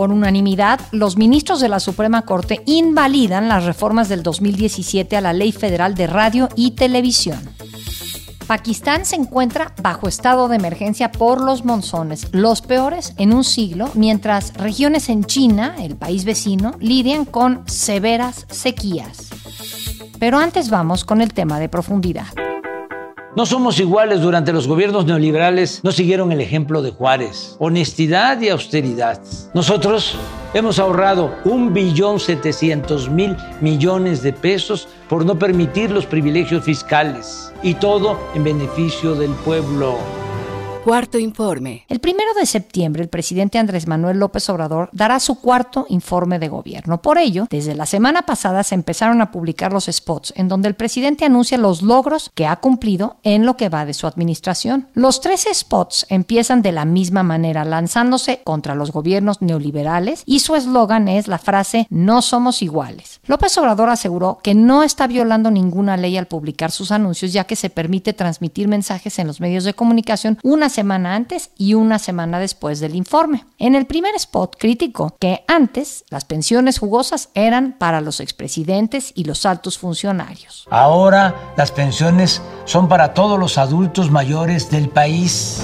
Por unanimidad, los ministros de la Suprema Corte invalidan las reformas del 2017 a la Ley Federal de Radio y Televisión. Pakistán se encuentra bajo estado de emergencia por los monzones, los peores en un siglo, mientras regiones en China, el país vecino, lidian con severas sequías. Pero antes vamos con el tema de profundidad. No somos iguales durante los gobiernos neoliberales, no siguieron el ejemplo de Juárez. Honestidad y austeridad. Nosotros hemos ahorrado un billón setecientos mil millones de pesos por no permitir los privilegios fiscales y todo en beneficio del pueblo. Cuarto informe. El primero de septiembre, el presidente Andrés Manuel López Obrador dará su cuarto informe de gobierno. Por ello, desde la semana pasada se empezaron a publicar los spots en donde el presidente anuncia los logros que ha cumplido en lo que va de su administración. Los tres spots empiezan de la misma manera, lanzándose contra los gobiernos neoliberales y su eslogan es la frase No somos iguales. López Obrador aseguró que no está violando ninguna ley al publicar sus anuncios, ya que se permite transmitir mensajes en los medios de comunicación una antes y una semana después del informe. En el primer spot criticó que antes las pensiones jugosas eran para los expresidentes y los altos funcionarios. Ahora las pensiones son para todos los adultos mayores del país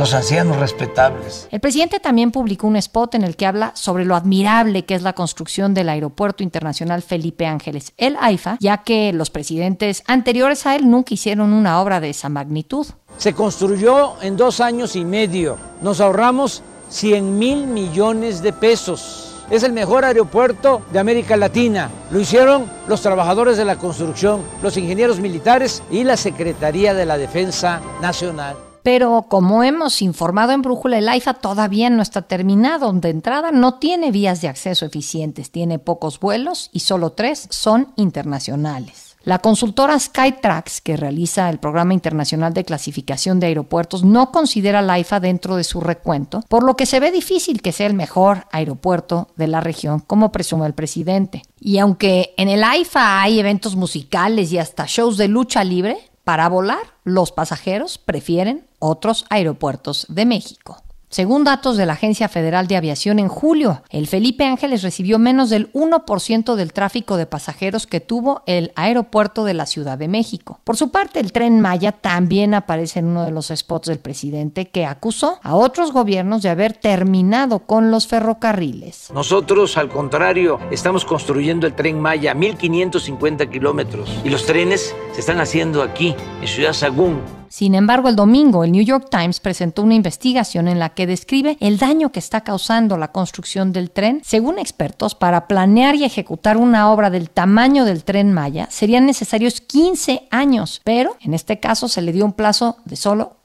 los ancianos respetables. El presidente también publicó un spot en el que habla sobre lo admirable que es la construcción del Aeropuerto Internacional Felipe Ángeles, el AIFA, ya que los presidentes anteriores a él nunca hicieron una obra de esa magnitud. Se construyó en dos años y medio. Nos ahorramos 100 mil millones de pesos. Es el mejor aeropuerto de América Latina. Lo hicieron los trabajadores de la construcción, los ingenieros militares y la Secretaría de la Defensa Nacional. Pero como hemos informado en Brújula, el AIFA todavía no está terminado. De entrada no tiene vías de acceso eficientes, tiene pocos vuelos y solo tres son internacionales. La consultora Skytrax, que realiza el Programa Internacional de Clasificación de Aeropuertos, no considera la AIFA dentro de su recuento, por lo que se ve difícil que sea el mejor aeropuerto de la región, como presume el presidente. Y aunque en el AIFA hay eventos musicales y hasta shows de lucha libre, para volar los pasajeros prefieren otros aeropuertos de México. Según datos de la Agencia Federal de Aviación, en julio, el Felipe Ángeles recibió menos del 1% del tráfico de pasajeros que tuvo el aeropuerto de la Ciudad de México. Por su parte, el tren Maya también aparece en uno de los spots del presidente que acusó a otros gobiernos de haber terminado con los ferrocarriles. Nosotros, al contrario, estamos construyendo el tren Maya, 1550 kilómetros, y los trenes se están haciendo aquí, en Ciudad Sagún sin embargo, el domingo el New York Times presentó una investigación en la que describe el daño que está causando la construcción del tren. Según expertos, para planear y ejecutar una obra del tamaño del tren Maya serían necesarios 15 años, pero en este caso se le dio un plazo de solo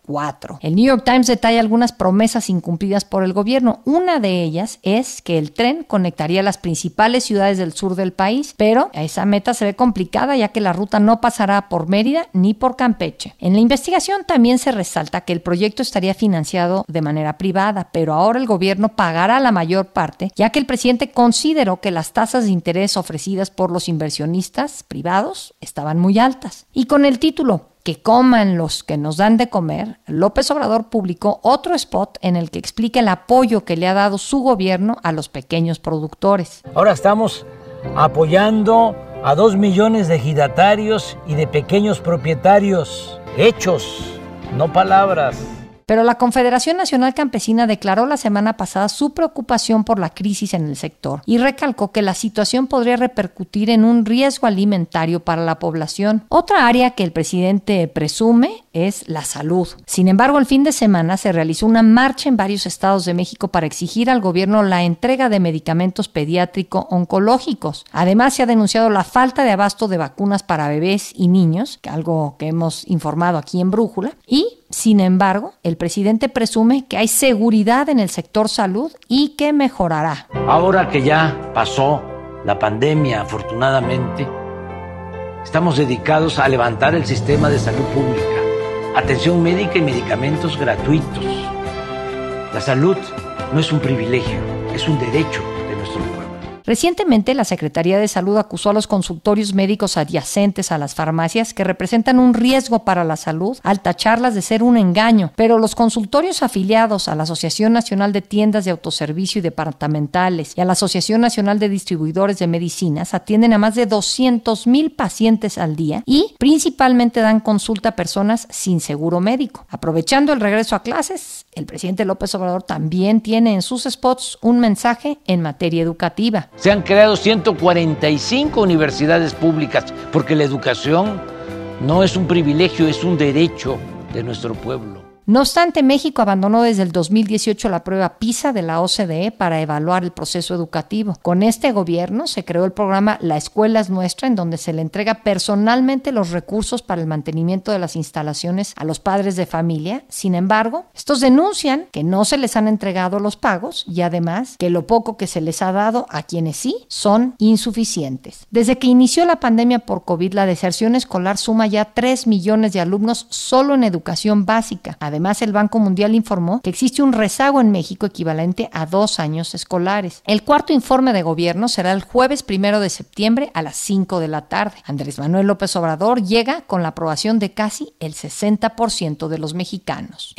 el New York Times detalla algunas promesas incumplidas por el gobierno. Una de ellas es que el tren conectaría las principales ciudades del sur del país, pero esa meta se ve complicada ya que la ruta no pasará por Mérida ni por Campeche. En la investigación también se resalta que el proyecto estaría financiado de manera privada, pero ahora el gobierno pagará la mayor parte, ya que el presidente consideró que las tasas de interés ofrecidas por los inversionistas privados estaban muy altas. Y con el título que coman los que nos dan de comer, López Obrador publicó otro spot en el que explica el apoyo que le ha dado su gobierno a los pequeños productores. Ahora estamos apoyando a dos millones de ejidatarios y de pequeños propietarios. Hechos, no palabras. Pero la Confederación Nacional Campesina declaró la semana pasada su preocupación por la crisis en el sector y recalcó que la situación podría repercutir en un riesgo alimentario para la población. Otra área que el presidente presume es la salud. Sin embargo, el fin de semana se realizó una marcha en varios estados de México para exigir al gobierno la entrega de medicamentos pediátrico oncológicos. Además, se ha denunciado la falta de abasto de vacunas para bebés y niños, algo que hemos informado aquí en Brújula, y sin embargo, el presidente presume que hay seguridad en el sector salud y que mejorará. Ahora que ya pasó la pandemia, afortunadamente, Estamos dedicados a levantar el sistema de salud pública, atención médica y medicamentos gratuitos. La salud no es un privilegio, es un derecho Recientemente, la Secretaría de Salud acusó a los consultorios médicos adyacentes a las farmacias que representan un riesgo para la salud al tacharlas de ser un engaño, pero los consultorios afiliados a la Asociación Nacional de Tiendas de Autoservicio y Departamentales y a la Asociación Nacional de Distribuidores de Medicinas atienden a más de 200 mil pacientes al día y principalmente dan consulta a personas sin seguro médico. Aprovechando el regreso a clases, el presidente López Obrador también tiene en sus spots un mensaje en materia educativa. Se han creado 145 universidades públicas porque la educación no es un privilegio, es un derecho de nuestro pueblo. No obstante, México abandonó desde el 2018 la prueba PISA de la OCDE para evaluar el proceso educativo. Con este gobierno se creó el programa La Escuela es Nuestra, en donde se le entrega personalmente los recursos para el mantenimiento de las instalaciones a los padres de familia. Sin embargo, estos denuncian que no se les han entregado los pagos y además que lo poco que se les ha dado a quienes sí son insuficientes. Desde que inició la pandemia por COVID, la deserción escolar suma ya 3 millones de alumnos solo en educación básica. El Banco Mundial informó que existe un rezago en México equivalente a dos años escolares. El cuarto informe de gobierno será el jueves primero de septiembre a las 5 de la tarde. Andrés Manuel López Obrador llega con la aprobación de casi el 60% de los mexicanos.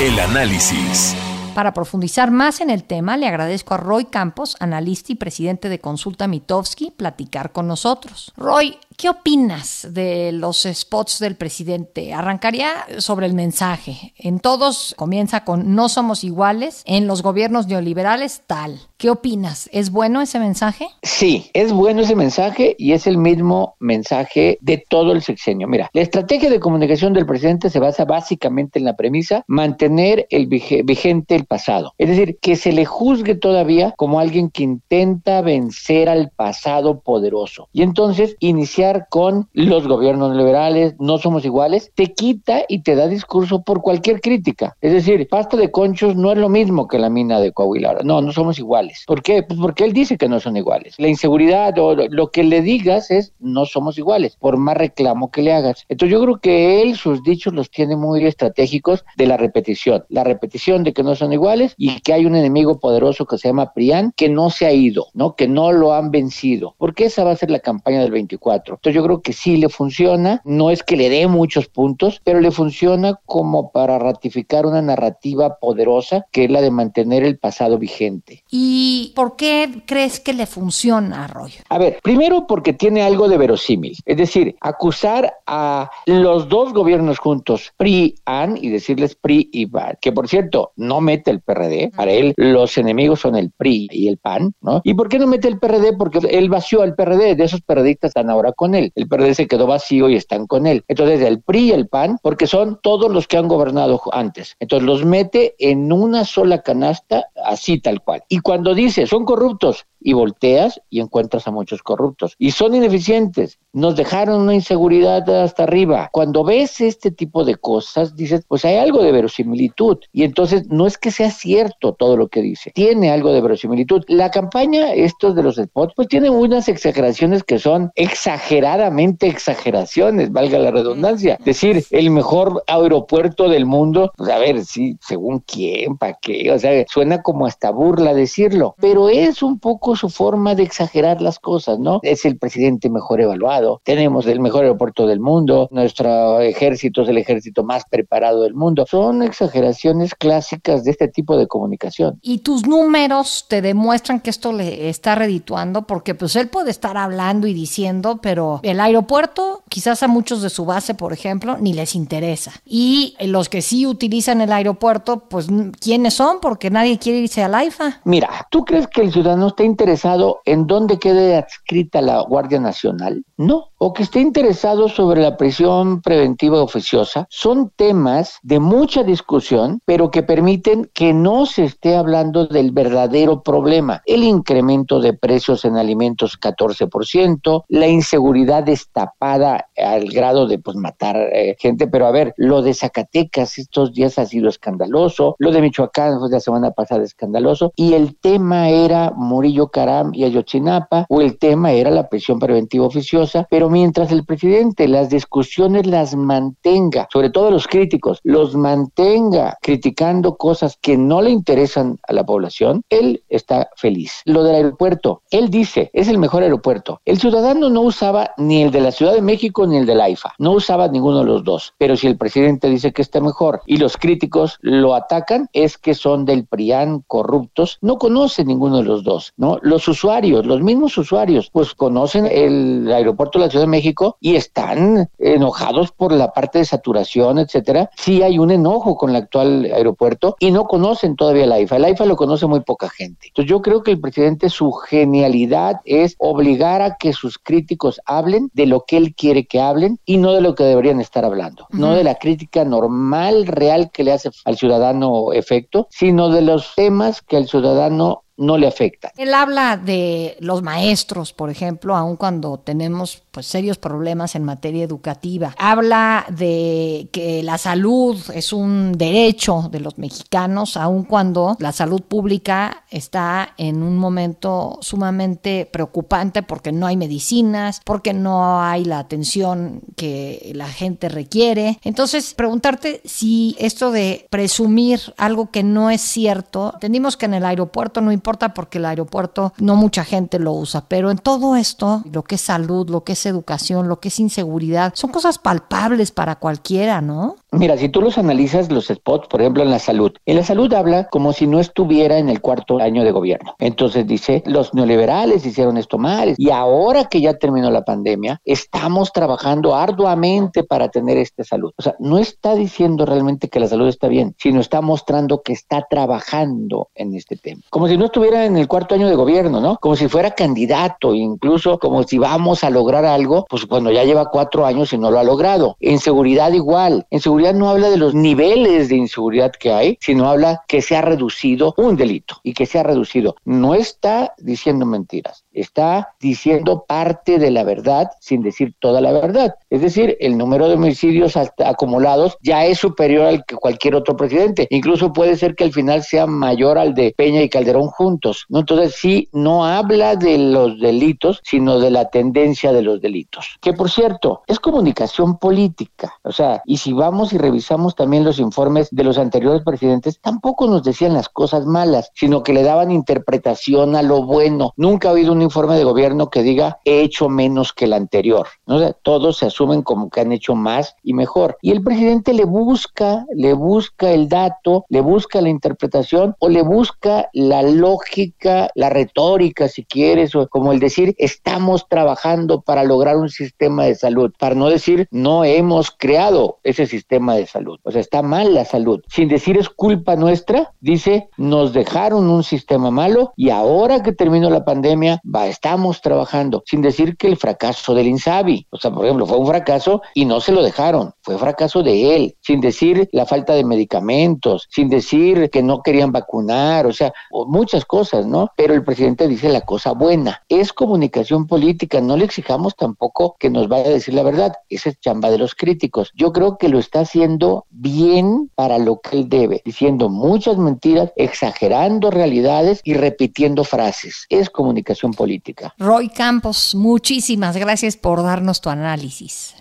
El análisis. Para profundizar más en el tema, le agradezco a Roy Campos, analista y presidente de Consulta Mitofsky, platicar con nosotros. Roy, ¿Qué opinas de los spots del presidente? Arrancaría sobre el mensaje. En todos comienza con no somos iguales, en los gobiernos neoliberales tal. ¿Qué opinas? ¿Es bueno ese mensaje? Sí, es bueno ese mensaje y es el mismo mensaje de todo el sexenio. Mira, la estrategia de comunicación del presidente se basa básicamente en la premisa mantener el vigente el pasado. Es decir, que se le juzgue todavía como alguien que intenta vencer al pasado poderoso. Y entonces iniciar con los gobiernos liberales, no somos iguales, te quita y te da discurso por cualquier crítica. Es decir, pasta de conchos no es lo mismo que la mina de Coahuila. No, no somos iguales. ¿Por qué? Pues porque él dice que no son iguales. La inseguridad o lo que le digas es no somos iguales, por más reclamo que le hagas. Entonces yo creo que él sus dichos los tiene muy estratégicos de la repetición. La repetición de que no son iguales y que hay un enemigo poderoso que se llama Prián que no se ha ido, ¿no? Que no lo han vencido. Porque esa va a ser la campaña del 24. Entonces yo creo que sí le funciona, no es que le dé muchos puntos, pero le funciona como para ratificar una narrativa poderosa que es la de mantener el pasado vigente. ¿Y por qué crees que le funciona, Arroyo? A ver, primero porque tiene algo de verosímil, es decir, acusar a los dos gobiernos juntos, PRI-AN, y decirles PRI y PAN, que por cierto, no mete el PRD, para él los enemigos son el PRI y el PAN, ¿no? ¿Y por qué no mete el PRD? Porque él vació al PRD, de esos periodistas están ahora con él. El PRD se quedó vacío y están con él. Entonces, el PRI y el PAN, porque son todos los que han gobernado antes. Entonces, los mete en una sola canasta, así tal cual. Y cuando dice, son corruptos, y volteas y encuentras a muchos corruptos. Y son ineficientes. Nos dejaron una inseguridad hasta arriba. Cuando ves este tipo de cosas, dices, pues hay algo de verosimilitud. Y entonces no es que sea cierto todo lo que dice, tiene algo de verosimilitud. La campaña, estos de los spots, pues tiene unas exageraciones que son exageradamente exageraciones, valga la redundancia. Decir, el mejor aeropuerto del mundo, pues a ver, sí, según quién, para qué, o sea, suena como hasta burla decirlo, pero es un poco su forma de exagerar las cosas, ¿no? Es el presidente mejor evaluado, tenemos el mejor aeropuerto del mundo, nuestro ejército es el ejército más preparado del mundo. Son exageraciones clásicas de este tipo de comunicación. Y tus números te demuestran que esto le está redituando porque pues él puede estar hablando y diciendo, pero el aeropuerto quizás a muchos de su base, por ejemplo, ni les interesa. Y los que sí utilizan el aeropuerto, pues ¿quiénes son? Porque nadie quiere irse al AIFA. Mira, ¿tú crees que el ciudadano está interesado en dónde quede adscrita la Guardia Nacional? No. O que esté interesado sobre la prisión preventiva oficiosa. Son temas de mucha discusión, pero que permiten que no se esté hablando del verdadero problema. El incremento de precios en alimentos 14%, la inseguridad destapada al grado de pues matar eh, gente, pero a ver, lo de Zacatecas estos días ha sido escandaloso, lo de Michoacán fue la semana pasada escandaloso, y el tema era Murillo Caram y Ayotzinapa, o el tema era la prisión preventiva oficiosa cosa, pero mientras el presidente las discusiones las mantenga, sobre todo los críticos, los mantenga criticando cosas que no le interesan a la población, él está feliz. Lo del aeropuerto, él dice, es el mejor aeropuerto. El ciudadano no usaba ni el de la Ciudad de México ni el de la IFA, no usaba ninguno de los dos, pero si el presidente dice que está mejor y los críticos lo atacan, es que son del PRIAN corruptos, no conoce ninguno de los dos, ¿no? Los usuarios, los mismos usuarios, pues conocen el aeropuerto de la Ciudad de México y están enojados por la parte de saturación, etcétera. Sí hay un enojo con el actual aeropuerto y no conocen todavía la IFA. La IFA lo conoce muy poca gente. Entonces yo creo que el presidente su genialidad es obligar a que sus críticos hablen de lo que él quiere que hablen y no de lo que deberían estar hablando, no de la crítica normal, real que le hace al ciudadano efecto, sino de los temas que al ciudadano no le afecta. Él habla de los maestros, por ejemplo, aun cuando tenemos pues serios problemas en materia educativa. Habla de que la salud es un derecho de los mexicanos, aun cuando la salud pública está en un momento sumamente preocupante porque no hay medicinas, porque no hay la atención que la gente requiere. Entonces, preguntarte si esto de presumir algo que no es cierto, entendimos que en el aeropuerto no importa importa porque el aeropuerto no mucha gente lo usa, pero en todo esto, lo que es salud, lo que es educación, lo que es inseguridad, son cosas palpables para cualquiera, ¿no? Mira, si tú los analizas, los spots, por ejemplo, en la salud, en la salud habla como si no estuviera en el cuarto año de gobierno. Entonces dice, los neoliberales hicieron esto mal y ahora que ya terminó la pandemia, estamos trabajando arduamente para tener esta salud. O sea, no está diciendo realmente que la salud está bien, sino está mostrando que está trabajando en este tema. Como si no estuviera en el cuarto año de gobierno, ¿no? Como si fuera candidato, incluso como si vamos a lograr algo, pues cuando ya lleva cuatro años y no lo ha logrado. En seguridad igual. En seguridad no habla de los niveles de inseguridad que hay, sino habla que se ha reducido un delito y que se ha reducido. No está diciendo mentiras, está diciendo parte de la verdad sin decir toda la verdad. Es decir, el número de homicidios acumulados ya es superior al que cualquier otro presidente. Incluso puede ser que al final sea mayor al de Peña y Calderón juntos. ¿no? Entonces sí, no habla de los delitos, sino de la tendencia de los delitos. Que por cierto, es comunicación política. O sea, y si vamos y revisamos también los informes de los anteriores presidentes, tampoco nos decían las cosas malas, sino que le daban interpretación a lo bueno. Nunca ha habido un informe de gobierno que diga he hecho menos que el anterior. ¿no? todos se asumen como que han hecho más y mejor. Y el presidente le busca, le busca el dato, le busca la interpretación o le busca la lógica, la retórica, si quieres, o como el decir estamos trabajando para lograr un sistema de salud, para no decir no hemos creado ese sistema de salud. O sea, está mal la salud. Sin decir es culpa nuestra, dice, nos dejaron un sistema malo y ahora que terminó la pandemia, va, estamos trabajando. Sin decir que el fracaso del INSABI, o sea, por ejemplo, fue un fracaso y no se lo dejaron, fue fracaso de él. Sin decir la falta de medicamentos, sin decir que no querían vacunar, o sea, muchas cosas, ¿no? Pero el presidente dice la cosa buena. Es comunicación política, no le exijamos tampoco que nos vaya a decir la verdad. Esa es chamba de los críticos. Yo creo que lo está haciendo bien para lo que él debe, diciendo muchas mentiras, exagerando realidades y repitiendo frases. Es comunicación política. Roy Campos, muchísimas gracias por darnos tu análisis.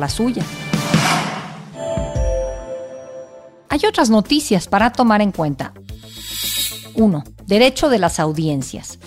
la suya. Hay otras noticias para tomar en cuenta. 1. Derecho de las audiencias.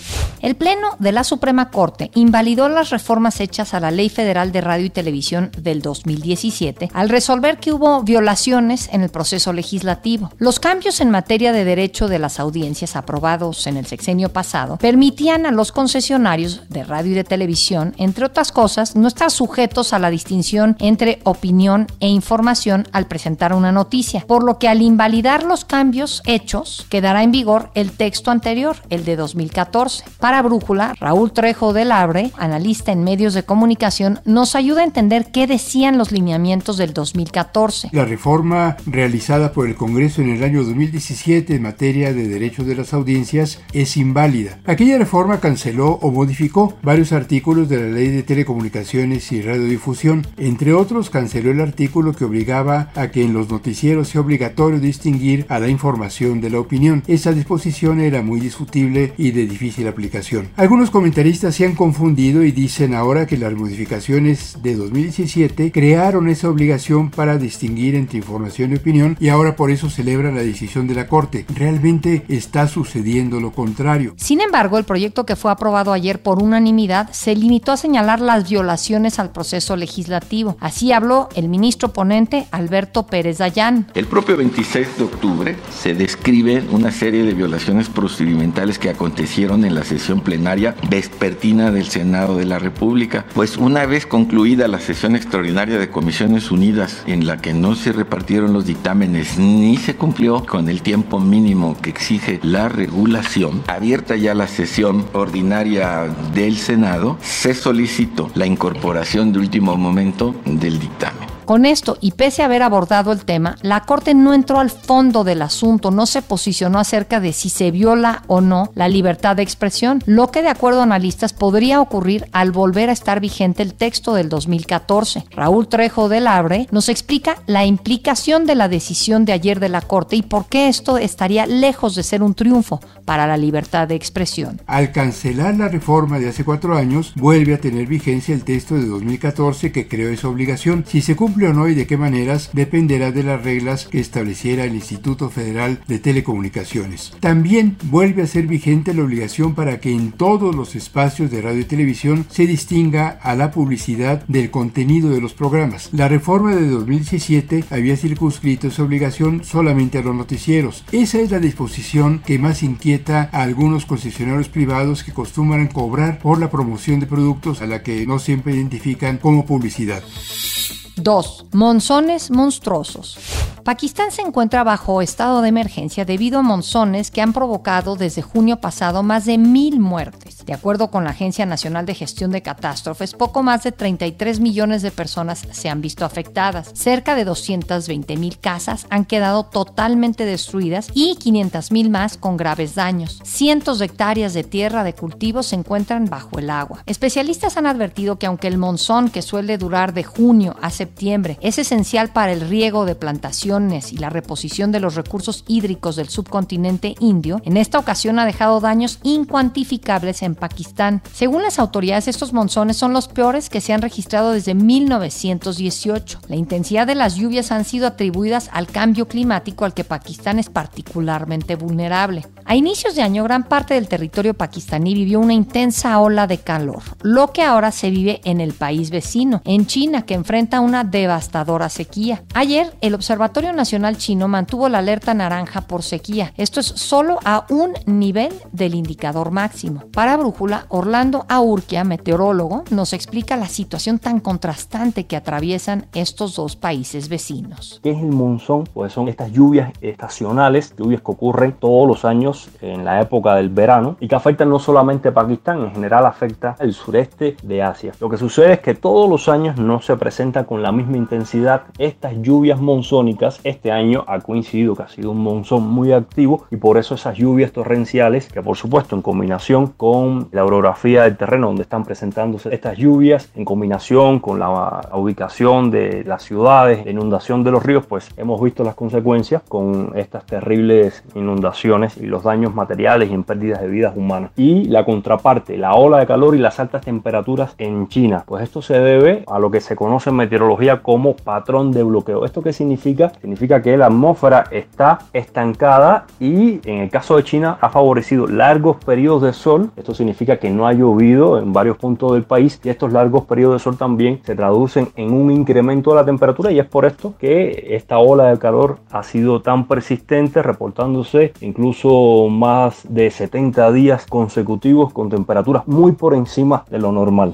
El Pleno de la Suprema Corte invalidó las reformas hechas a la Ley Federal de Radio y Televisión del 2017 al resolver que hubo violaciones en el proceso legislativo. Los cambios en materia de derecho de las audiencias aprobados en el sexenio pasado permitían a los concesionarios de radio y de televisión, entre otras cosas, no estar sujetos a la distinción entre opinión e información al presentar una noticia, por lo que al invalidar los cambios hechos quedará en vigor el texto anterior, el de 2014. Para Brújula, Raúl Trejo del Abre, analista en medios de comunicación, nos ayuda a entender qué decían los lineamientos del 2014. La reforma realizada por el Congreso en el año 2017 en materia de derechos de las audiencias es inválida. Aquella reforma canceló o modificó varios artículos de la Ley de Telecomunicaciones y Radiodifusión. Entre otros, canceló el artículo que obligaba a que en los noticieros sea obligatorio distinguir a la información de la opinión. Esa disposición era muy discutible y de difícil aplicación. Algunos comentaristas se han confundido y dicen ahora que las modificaciones de 2017 crearon esa obligación para distinguir entre información y opinión y ahora por eso celebran la decisión de la Corte. Realmente está sucediendo lo contrario. Sin embargo, el proyecto que fue aprobado ayer por unanimidad se limitó a señalar las violaciones al proceso legislativo. Así habló el ministro ponente Alberto Pérez Dayán. El propio 26 de octubre se describe una serie de violaciones procedimentales que acontecieron en la sesión plenaria vespertina del Senado de la República. Pues una vez concluida la sesión extraordinaria de Comisiones Unidas en la que no se repartieron los dictámenes ni se cumplió con el tiempo mínimo que exige la regulación, abierta ya la sesión ordinaria del Senado, se solicitó la incorporación de último momento del dictamen. Con esto, y pese a haber abordado el tema, la Corte no entró al fondo del asunto, no se posicionó acerca de si se viola o no la libertad de expresión, lo que de acuerdo a analistas podría ocurrir al volver a estar vigente el texto del 2014. Raúl Trejo del Abre nos explica la implicación de la decisión de ayer de la Corte y por qué esto estaría lejos de ser un triunfo para la libertad de expresión. Al cancelar la reforma de hace cuatro años, vuelve a tener vigencia el texto de 2014 que creó esa obligación. Si se cumple o no y de qué maneras dependerá de las reglas que estableciera el Instituto Federal de Telecomunicaciones. También vuelve a ser vigente la obligación para que en todos los espacios de radio y televisión se distinga a la publicidad del contenido de los programas. La reforma de 2017 había circunscrito esa obligación solamente a los noticieros. Esa es la disposición que más inquieta a algunos concesionarios privados que acostumbran cobrar por la promoción de productos a la que no siempre identifican como publicidad. 2. Monzones monstruosos. Pakistán se encuentra bajo estado de emergencia debido a monzones que han provocado desde junio pasado más de mil muertes. De acuerdo con la Agencia Nacional de Gestión de Catástrofes, poco más de 33 millones de personas se han visto afectadas. Cerca de 220 mil casas han quedado totalmente destruidas y 500 mil más con graves daños. Cientos de hectáreas de tierra de cultivo se encuentran bajo el agua. Especialistas han advertido que aunque el monzón que suele durar de junio a septiembre es esencial para el riego de plantaciones, y la reposición de los recursos hídricos del subcontinente indio, en esta ocasión ha dejado daños incuantificables en Pakistán. Según las autoridades, estos monzones son los peores que se han registrado desde 1918. La intensidad de las lluvias han sido atribuidas al cambio climático al que Pakistán es particularmente vulnerable. A inicios de año, gran parte del territorio pakistaní vivió una intensa ola de calor, lo que ahora se vive en el país vecino, en China, que enfrenta una devastadora sequía. Ayer, el Observatorio Nacional Chino mantuvo la alerta naranja por sequía. Esto es solo a un nivel del indicador máximo. Para Brújula, Orlando Aurquia, meteorólogo, nos explica la situación tan contrastante que atraviesan estos dos países vecinos. ¿Qué es el monzón? Pues son estas lluvias estacionales, lluvias que ocurren todos los años en la época del verano y que afectan no solamente a Pakistán, en general afecta el sureste de Asia. Lo que sucede es que todos los años no se presentan con la misma intensidad estas lluvias monzónicas este año ha coincidido que ha sido un monzón muy activo y por eso esas lluvias torrenciales, que por supuesto en combinación con la orografía del terreno donde están presentándose estas lluvias, en combinación con la ubicación de las ciudades, la inundación de los ríos, pues hemos visto las consecuencias con estas terribles inundaciones y los daños materiales y en pérdidas de vidas humanas. Y la contraparte, la ola de calor y las altas temperaturas en China. Pues esto se debe a lo que se conoce en meteorología como patrón de bloqueo. ¿Esto qué significa? significa que la atmósfera está estancada y en el caso de China ha favorecido largos periodos de sol. Esto significa que no ha llovido en varios puntos del país y estos largos periodos de sol también se traducen en un incremento de la temperatura y es por esto que esta ola de calor ha sido tan persistente, reportándose incluso más de 70 días consecutivos con temperaturas muy por encima de lo normal.